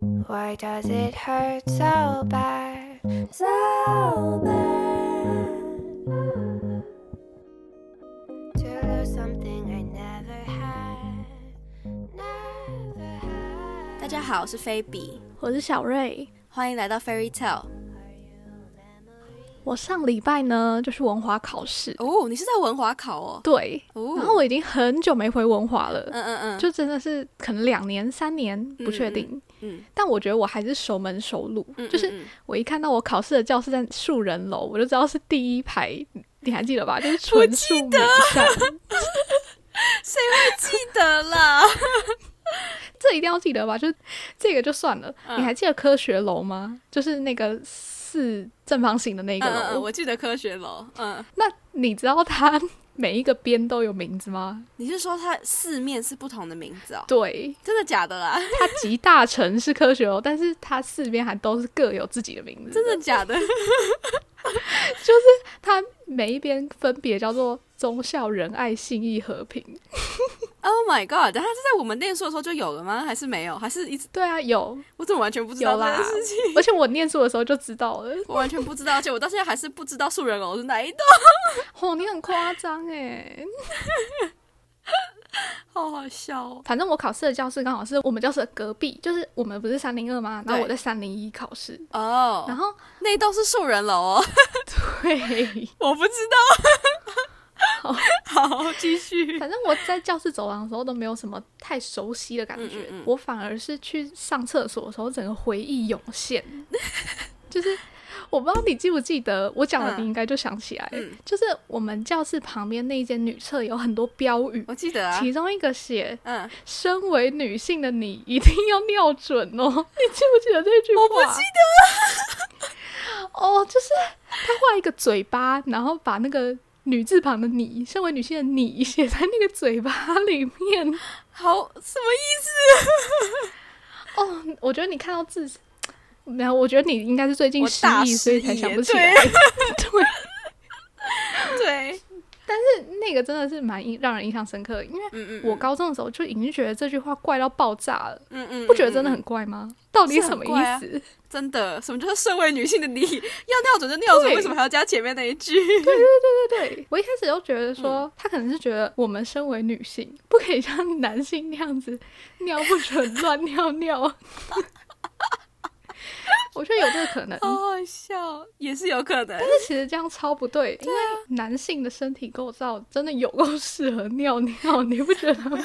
Why does it hurt so bad? So bad. To lose something I never had. Never had. 大家好，我是菲比，我是小瑞。欢迎来到 Fairy Tale。我上礼拜呢，就是文华考试，哦，你是在文华考哦？对，哦，然后我已经很久没回文华了，嗯嗯嗯，就真的是可能两年、三年，不确定。嗯，但我觉得我还是熟门熟路，嗯就是我一看到我考试的教室在树人楼，我就知道是第一排，你还记得吧？就是纯树美善，谁会记得啦？这一定要记得吧？就是这个就算了，嗯你还记得科学楼吗？就是那个四正方形的那个楼。我记得科学楼。嗯，那你知道它每一个边都有名字吗？你是说它四面是不同的名字哦？对，真的假的啦？它集大成是科学哦，但是它四边还都是各有自己的名字。真的假的？就是它每一边分别叫做忠孝仁爱信义和平。Oh my god！它是在我们念书的时候就有了吗？还是没有？还是一直？对啊，有，我怎么完全不知道这有啦件事情？而且我念书的时候就知道了。我完全不知道，而且我到现在还是不知道树人楼是哪一栋，哦，你很夸张哎！好好笑哦。反正我考试的教室刚好是我们教室的隔壁，就是我们不是三零二吗？然后我在三零一考试，哦，然后那一栋是树人楼哦，对，我不知道。好 好，继续。反正我在教室走廊的时候都没有什么太熟悉的感觉，嗯嗯嗯我反而是去上厕所的时候，整个回忆涌现，就是我不知道你记不记得我讲的，嗯你应该就想起来，嗯就是我们教室旁边那一间女厕有很多标语。我记得啊，其中一个写嗯，“身为女性的你一定要尿准哦”，你记不记得这句话？我不记得。哦，就是他画一个嘴巴，然后把那个女字旁的“你”，身为女性的你 写在那个嘴巴里面。好，什么意思 哦，我觉得你看到字，没有，我觉得你应该是最近失忆，所以才想不起来。对 对，思？对，那个真的是蛮印让人印象深刻的，因为我高中的时候就已经觉得这句话怪到爆炸了，嗯嗯，不觉得真的嗯很怪吗？到底什么意思？真的？什么叫身为女性的你要尿准就尿准？为什么还要加前面那一句？对对，我一开始就觉得说，嗯他可能是觉得我们身为女性，不可以像男性那样子尿不准乱尿尿。我觉得有这个可能，好好笑，也是有可能。但是其实这样超不对，因为男性的身体构造真的有够适合尿尿，你不觉得吗？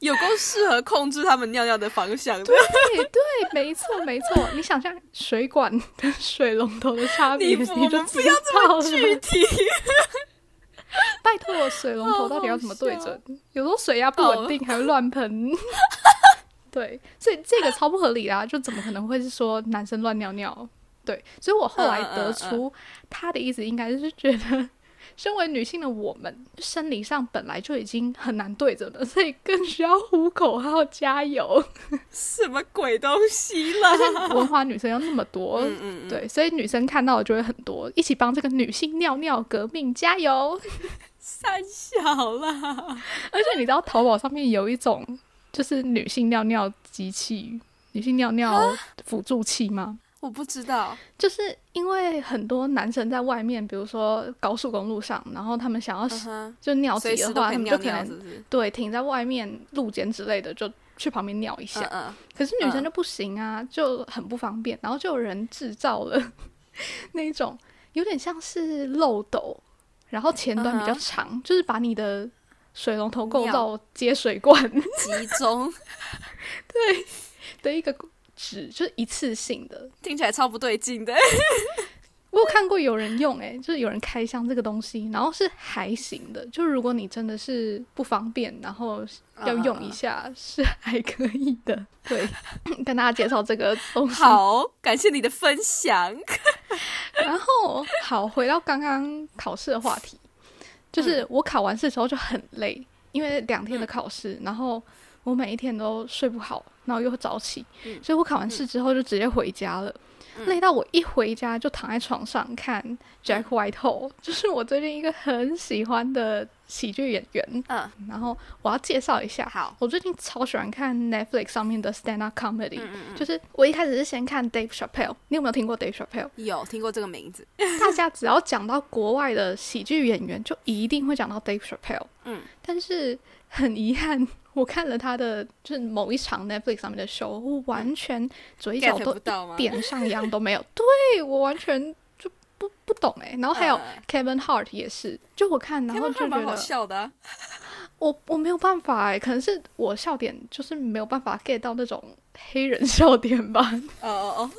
有够适合控制他们尿尿的方向的。对对，没错没错。你想象水管跟水龙头的差别，你就不要这。么具体。拜托，水龙头到底要怎么对准？有时候水压不稳定，还会乱喷。对，所以这个超不合理啦，就怎么可能会是说男生乱尿尿？对，所以我后来得出他的意思应该是觉得，身为女性的我们，生理上本来就已经很难对着了，所以更需要呼口号加油。什么鬼东西啦？文化女生要那么多，嗯嗯嗯，对，所以女生看到的就会很多，一起帮这个女性尿尿革命加油。三小啦。而且你知道淘宝上面有一种就是女性尿尿机器、女性尿尿辅助器吗？我不知道。就是因为很多男生在外面，比如说高速公路上，然后他们想要就尿急的话，可尿尿，他们就可能？对停在外面路肩之类的，就去旁边尿一下。可是女生嗯就不行啊，就很不方便。然后就有人制造了那一种有点像是漏斗，然后前端比较长就是把你的水龙头构尿造接水管集中 对的一个纸，就是一次性的。听起来超不对劲的。我有看过有人用、欸，就是有人开箱这个东西，然后是还行的。就如果你真的是不方便，然后要用一下，是还可以的。对，跟大家介绍这个东西。好，感谢你的分享。然后好，回到刚刚考试的话题，就是我考完试的时候就很累，因为两天的考试，然后我每一天都睡不好，然后又早起，嗯所以我考完试之后就直接回家了。累到我一回家就躺在床上看 Jack Whitehall，就是我最近一个很喜欢的喜剧演员。嗯，然后我要介绍一下，好，我最近超喜欢看 Netflix 上面的 stand up comedy，、嗯嗯就是我一开始是先看 Dave Chappelle，你有没有听过 Dave Chappelle？嗯，有听过这个名字，大家只要讲到国外的喜剧演员，就一定会讲到 Dave Chappelle。嗯，但是很遗憾，我看了他的就是某一场 Netflix 上面的 show，我完全嘴角都点上扬都没有。对我完全就不不懂哎、然后还有嗯 Kevin Hart 也是，就我看然后就觉得笑的啊、我我没有办法哎、可能是我笑点就是没有办法 get 到那种黑人 笑点吧。哦哦哦，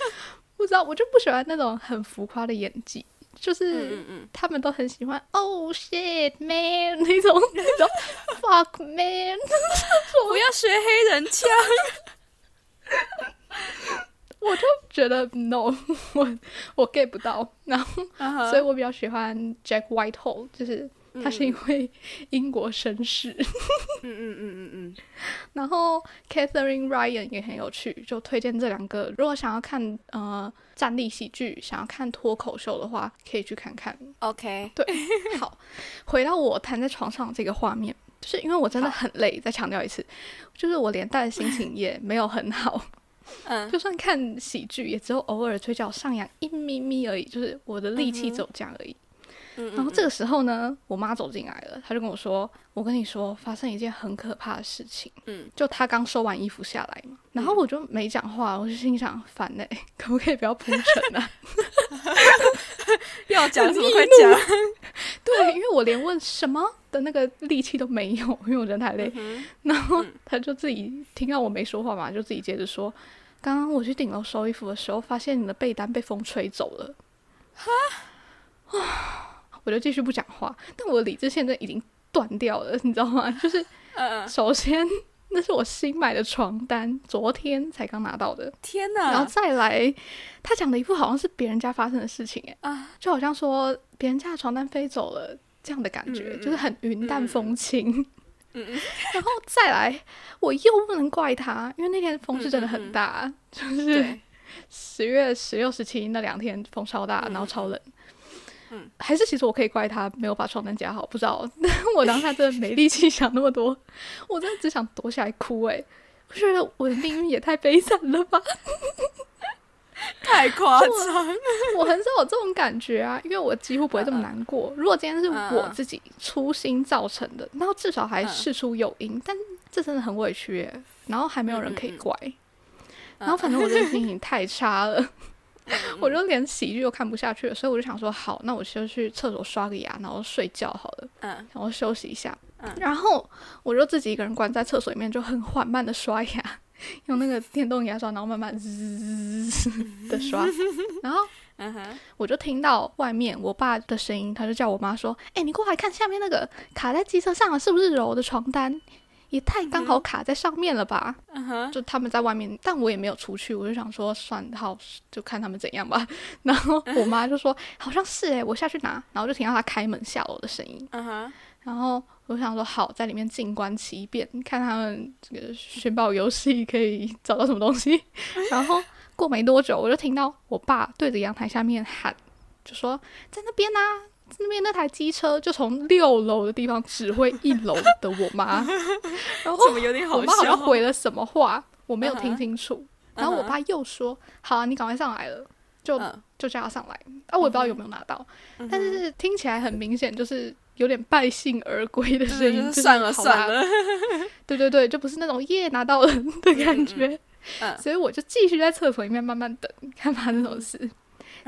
不知道，我就不喜欢那种很浮夸的演技，就是。他们都很喜欢 “Oh shit man” 那种那种 “fuck man”，不要学黑人腔。我就觉得 no，我我 get 不到。然后，嗯所以我比较喜欢 Jack Whitehall，就是他是因为英国绅士。嗯嗯嗯嗯嗯，然后 Catherine Ryan 也很有趣，就推荐这两个。如果想要看呃站立喜剧，想要看脱口秀的话，可以去看看。OK，对，好，回到我躺在床上这个画面，就是因为我真的很累。再强调一次，就是我连带的心情也没有很好，嗯就算看喜剧，也只有偶尔嘴角上扬一咪咪而已，就是我的力气只有这样而已。嗯，然后这个时候呢，我妈走进来了，她就跟我说：“我跟你说，发生一件很可怕的事情。”嗯，就她刚收完衣服下来嘛，然后我就没讲话，我就心想：烦嘞、可不可以不要铺陈啊？要讲什么快讲。对，因为我连问什么的那个力气都没有，因为我真的太累。嗯然后她就自己听到我没说话嘛，就自己接着说：“刚刚我去顶楼收衣服的时候，发现你的被单被风吹走了。”哈，我就继续不讲话，但我的理智现在已经断掉了，你知道吗？就是 首先那是我新买的床单，昨天才刚拿到的，天然后！再来，他讲的一副好像是别人家发生的事情，诶，啊，就好像说别人家的床单飞走了这样的感觉，就是很云淡风轻。嗯嗯 然后再来，我又不能怪他，因为那天风是真的很大，就是对，十月十六、十七那两天风超大，嗯然后超冷。嗯，还是其实我可以怪他没有把床单夹好，不知道。但 我当下真的没力气想那么多，我真的只想躲起来哭、欸。我觉得我的命运也太悲惨了吧！太夸张了。我很少有这种感觉啊，因为我几乎不会这么难过。如果今天是我自己粗心造成的，然后至少还事出有因，但这真的很委屈耶。然后还没有人可以怪，然后反正我这个心情太差了，我就连喜剧都看不下去了，所以我就想说，好，那我就去厕所刷个牙，然后睡觉好了，嗯然后休息一下。嗯然后我就自己一个人关在厕所里面，就很缓慢的刷牙，用那个电动牙刷，然后慢慢滋的刷，然后。嗯哼，我就听到外面我爸的声音，他就叫我妈说：“哎、你过来看下面那个卡在机车上了是不是柔的床单？也太刚好卡在上面了吧？”嗯哼，就他们在外面，但我也没有出去，我就想说算好，就看他们怎样吧。然后我妈就说：“好像是诶、我下去拿。”然后就听到他开门下楼的声音，嗯哼，然后我想说好，在里面静观其变，看他们这个寻宝游戏可以找到什么东西。然后过没多久，我就听到我爸对着阳台下面喊，就说在那边啊，在那边那台机车就从六楼的地方指挥一楼的我妈，然后怎么有点好我妈好笑？像回了什么话，我没有听清楚。然后我爸又说：“好啊，你赶快上来了。”就嗯就叫他上来。啊，我也不知道有没有拿到，但是听起来很明显就是有点败兴而归的声音，算了算了。对对对，就不是那种耶拿到了的感觉。嗯所以我就继续在厕所里面慢慢等，看发生什么事。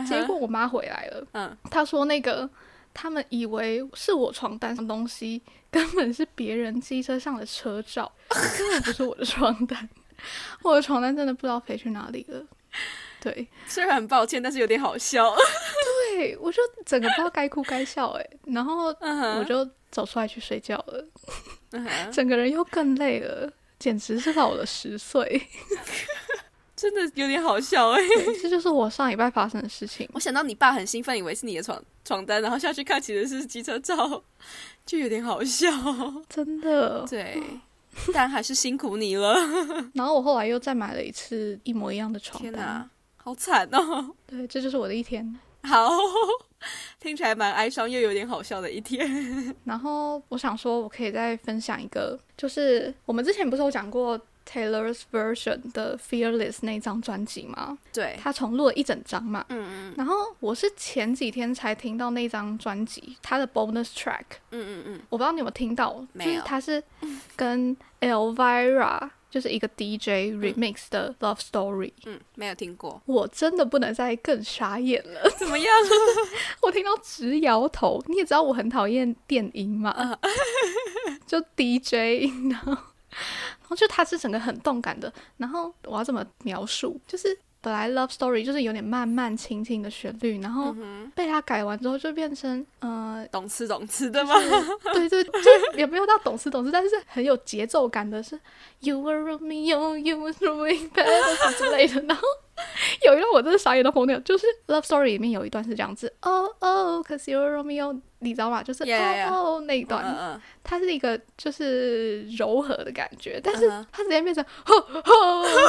结果我妈回来了，嗯，她说那个他们以为是我床单上的东西，根本是别人机车上的车照，根本不是我的床单。我的床单真的不知道飞去哪里了。对，虽然很抱歉，但是有点好笑。对我就整个不知道该哭该笑哎、然后我就走出来去睡觉了，整个人又更累了，简直是老了十岁。真的有点好笑哎。对这就是我上礼拜发生的事情。我想到你爸很兴奋，以为是你的床床单，然后下去看其实是机车照，就有点好笑。真的，对，但还是辛苦你了。然后我后来又再买了一次一模一样的床单。天哪，好惨哦！对，这就是我的一天。好，听起来蛮哀伤又有点好笑的一天。然后我想说，我可以再分享一个，就是我们之前不是有讲过 Taylor's version 的 Fearless 那张专辑吗？对，他重录了一整张嘛。嗯嗯然后我是前几天才听到那张专辑，他的 bonus track，嗯嗯嗯，我不知道你有没有听到，就是没有它是跟 Elvira 就是一个 DJ remix 的 Love Story。嗯，没有听过，我真的不能再更傻眼了，怎么样？我听到直摇头。你也知道我很讨厌电音嘛，嗯就 DJ，然后然后就它是整个很动感的。然后我要怎么描述？就是本来 Love Story 就是有点慢慢轻轻的旋律，然后嗯被它改完之后就变成呃，懂吃懂吃的吗？对对，就也没有到懂吃懂吃，但是很有节奏感的是 You were Romeo, you were Romeo 之类的。然后有一段我真的傻眼到疯掉，就是 Love Story 里面有一段是这样子，Oh oh, cause you're Romeo，你知道吗？就是 Yeah, yeah, yeah. Oh oh 那一嗯段，嗯它是一个就是柔和的感觉，但是它直接变成吼吼，就是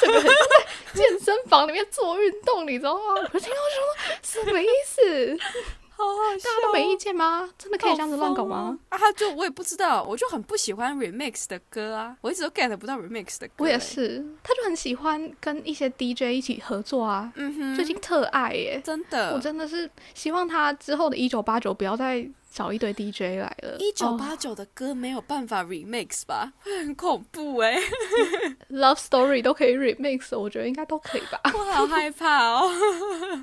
整个很像在健身房里面做运动，你知道吗？我听到说什么意思？好好笑大家都没意见吗？真的可以这样子乱搞吗？啊，他就我也不知道，我就很不喜欢 remix 的歌啊，我一直都 get 不到 remix 的歌。我也欸，是，他就很喜欢跟一些 DJ 一起合作啊，嗯哼，最近特爱耶。真的，我真的是希望他之后的一九八九不要再找一堆 DJ 来了。一九哦八九的歌没有办法 remix 吧，会很恐怖哎、Love Story 都可以 remix，我觉得应该都可以吧。我好害怕哦。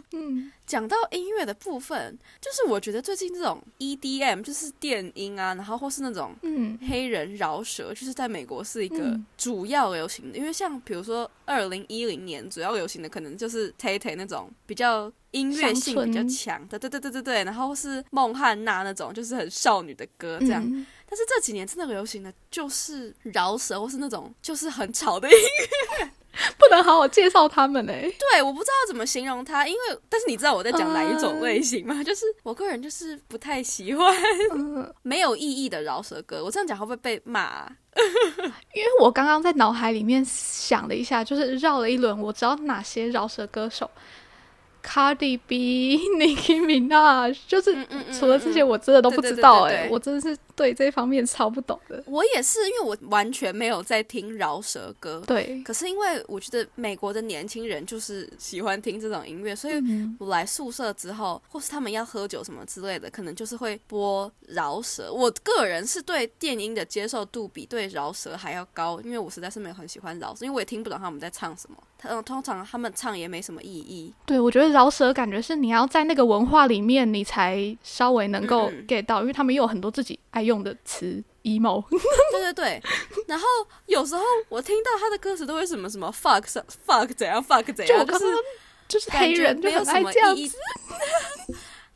嗯，讲到音乐的部分，就是我觉得最近这种 EDM 就是电音啊，然后或是那种嗯黑人饶舌，就是在美国是一个嗯主要流行的。因为像比如说二零一零年主要流行的，可能就是 Tay Tay 那种比较音乐性比较强的，对对对对对，然后是孟汉娜那种就是很少女的歌这样。嗯但是这几年真的流行的就是饶舌，或是那种就是很吵的音乐。不能好好介绍他们哎。对，我不知道怎么形容他，因为但是你知道我在讲哪一种类型吗？就是我个人就是不太喜欢嗯，没有意义的饶舌歌。我这样讲会不会被骂啊、因为我刚刚在脑海里面想了一下，就是绕了一轮，我知道哪些饶舌歌手。Cardi B、Nicki Minaj，就是除了这些，我真的都不知道哎、我真的是 对这方面超不懂的。我也是，因为我完全没有在听饶舌歌。对，可是因为我觉得美国的年轻人就是喜欢听这种音乐，所以嗯我来宿舍之后，或是他们要喝酒什么之类的，可能就是会播饶舌。我个人是对电音的接受度比对饶舌还要高，因为我实在是没有很喜欢饶舌，因为我也听不懂他们在唱什么。他嗯通常他们唱也没什么意义。对，我觉得饶舌感觉是你要在那个文化里面，你才稍微能够嗯嗯 get 到，因为他们又有很多自己爱用的词 emo。对对对，然后有时候我听到他的歌词都会什么什么 fuck fuck 怎样 fuck 怎样，就是就是黑人没有什么意义。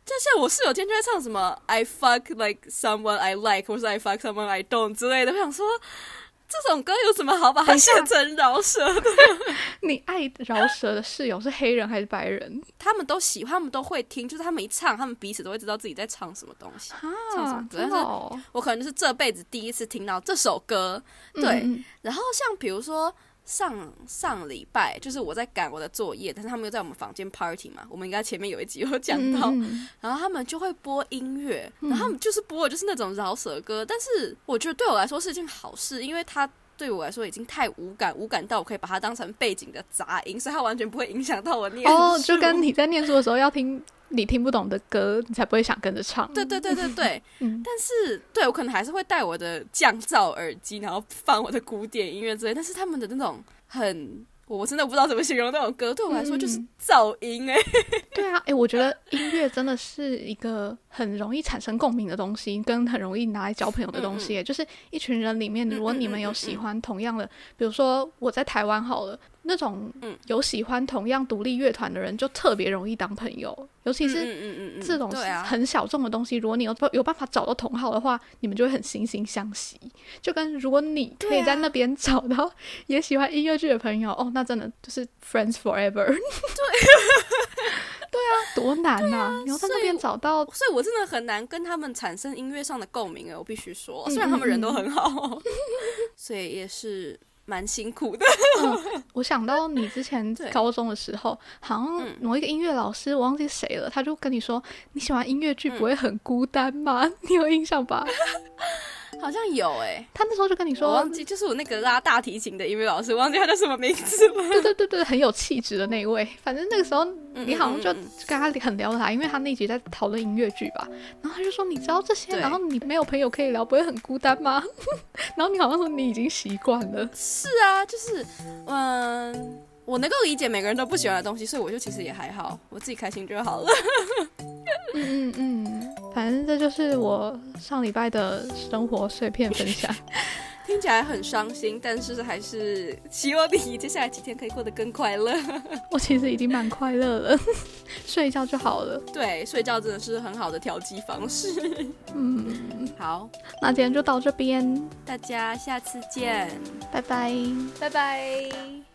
就像我室友天天就在唱什么 I fuck like someone I like，或是 I fuck someone I don't 之类的，我想说这种歌有什么好把它写成饶舌的？你爱饶舌的室友是黑人还是白人他们都喜欢，他们都会听，就是他们一唱，他们彼此都会知道自己在唱什么东西。唱什啊么？歌真的哦，我可能就是这辈子第一次听到这首歌，对。嗯然后像比如说上上礼拜，就是我在赶我的作业，但是他们又在我们房间 party 嘛，我们应该前面有一集有讲到，然后他们就会播音乐，然后他们就是播的就是那种饶舌歌，但是我觉得对我来说是一件好事，因为它对我来说已经太无感，无感到我可以把它当成背景的杂音，所以它完全不会影响到我念书。哦，就跟你在念书的时候要听你听不懂的歌，你才不会想跟着唱。对对对对对，嗯但是对我可能还是会戴我的降噪耳机，然后放我的古典音乐之类。但是他们的那种很，我真的不知道怎么形容那种歌，对我来说就是嗯噪音哎、对啊，诶，我觉得音乐真的是一个很容易产生共鸣的东西，跟很容易拿来交朋友的东西耶。就是一群人里面，如果你们有喜欢同样的，比如说我在台湾好了，那种嗯有喜欢同样独立乐团的人，就特别容易当朋友，尤其是。这种很小众的东西，如果你有有办法找到同好的话，你们就会很惺惺相惜。就跟如果你可以在那边找到也喜欢音乐剧的朋友，哦，那真的就是 friends forever。多难呐、你要在那边找到，所以我真的很难跟他们产生音乐上的共鸣哎，我必须说，嗯虽然他们人都很好，所以也是蛮辛苦的。我想到你之前 对高中的时候，好像嗯某一个音乐老师，我忘记谁了，他就跟你说，你喜欢音乐剧嗯不会很孤单吗？你有印象吧？好像有哎，他那时候就跟你我说忘，记就是我那个拉大提琴的音乐老师，忘记他叫什么名字了。对对对对，很有气质的那一位。反正那个时候嗯你好像就跟他很聊得来，因为他那集在讨论音乐剧吧。然后他就说，你知道这些，然后你没有朋友可以聊，不会很孤单吗？然后你好像说你已经习惯了。是啊，就是嗯。我能够理解每个人都不喜欢的东西，所以我就其实也还好，我自己开心就好了。嗯 嗯嗯，反正这就是我上礼拜的生活碎片分享。听起来很伤心，但是还是希望你接下来几天可以过得更快乐。我其实已经蛮快乐了，睡一觉就好了。对，睡觉真的是很好的调剂方式。嗯，好，那今天就到这边，大家下次见，拜拜。拜拜。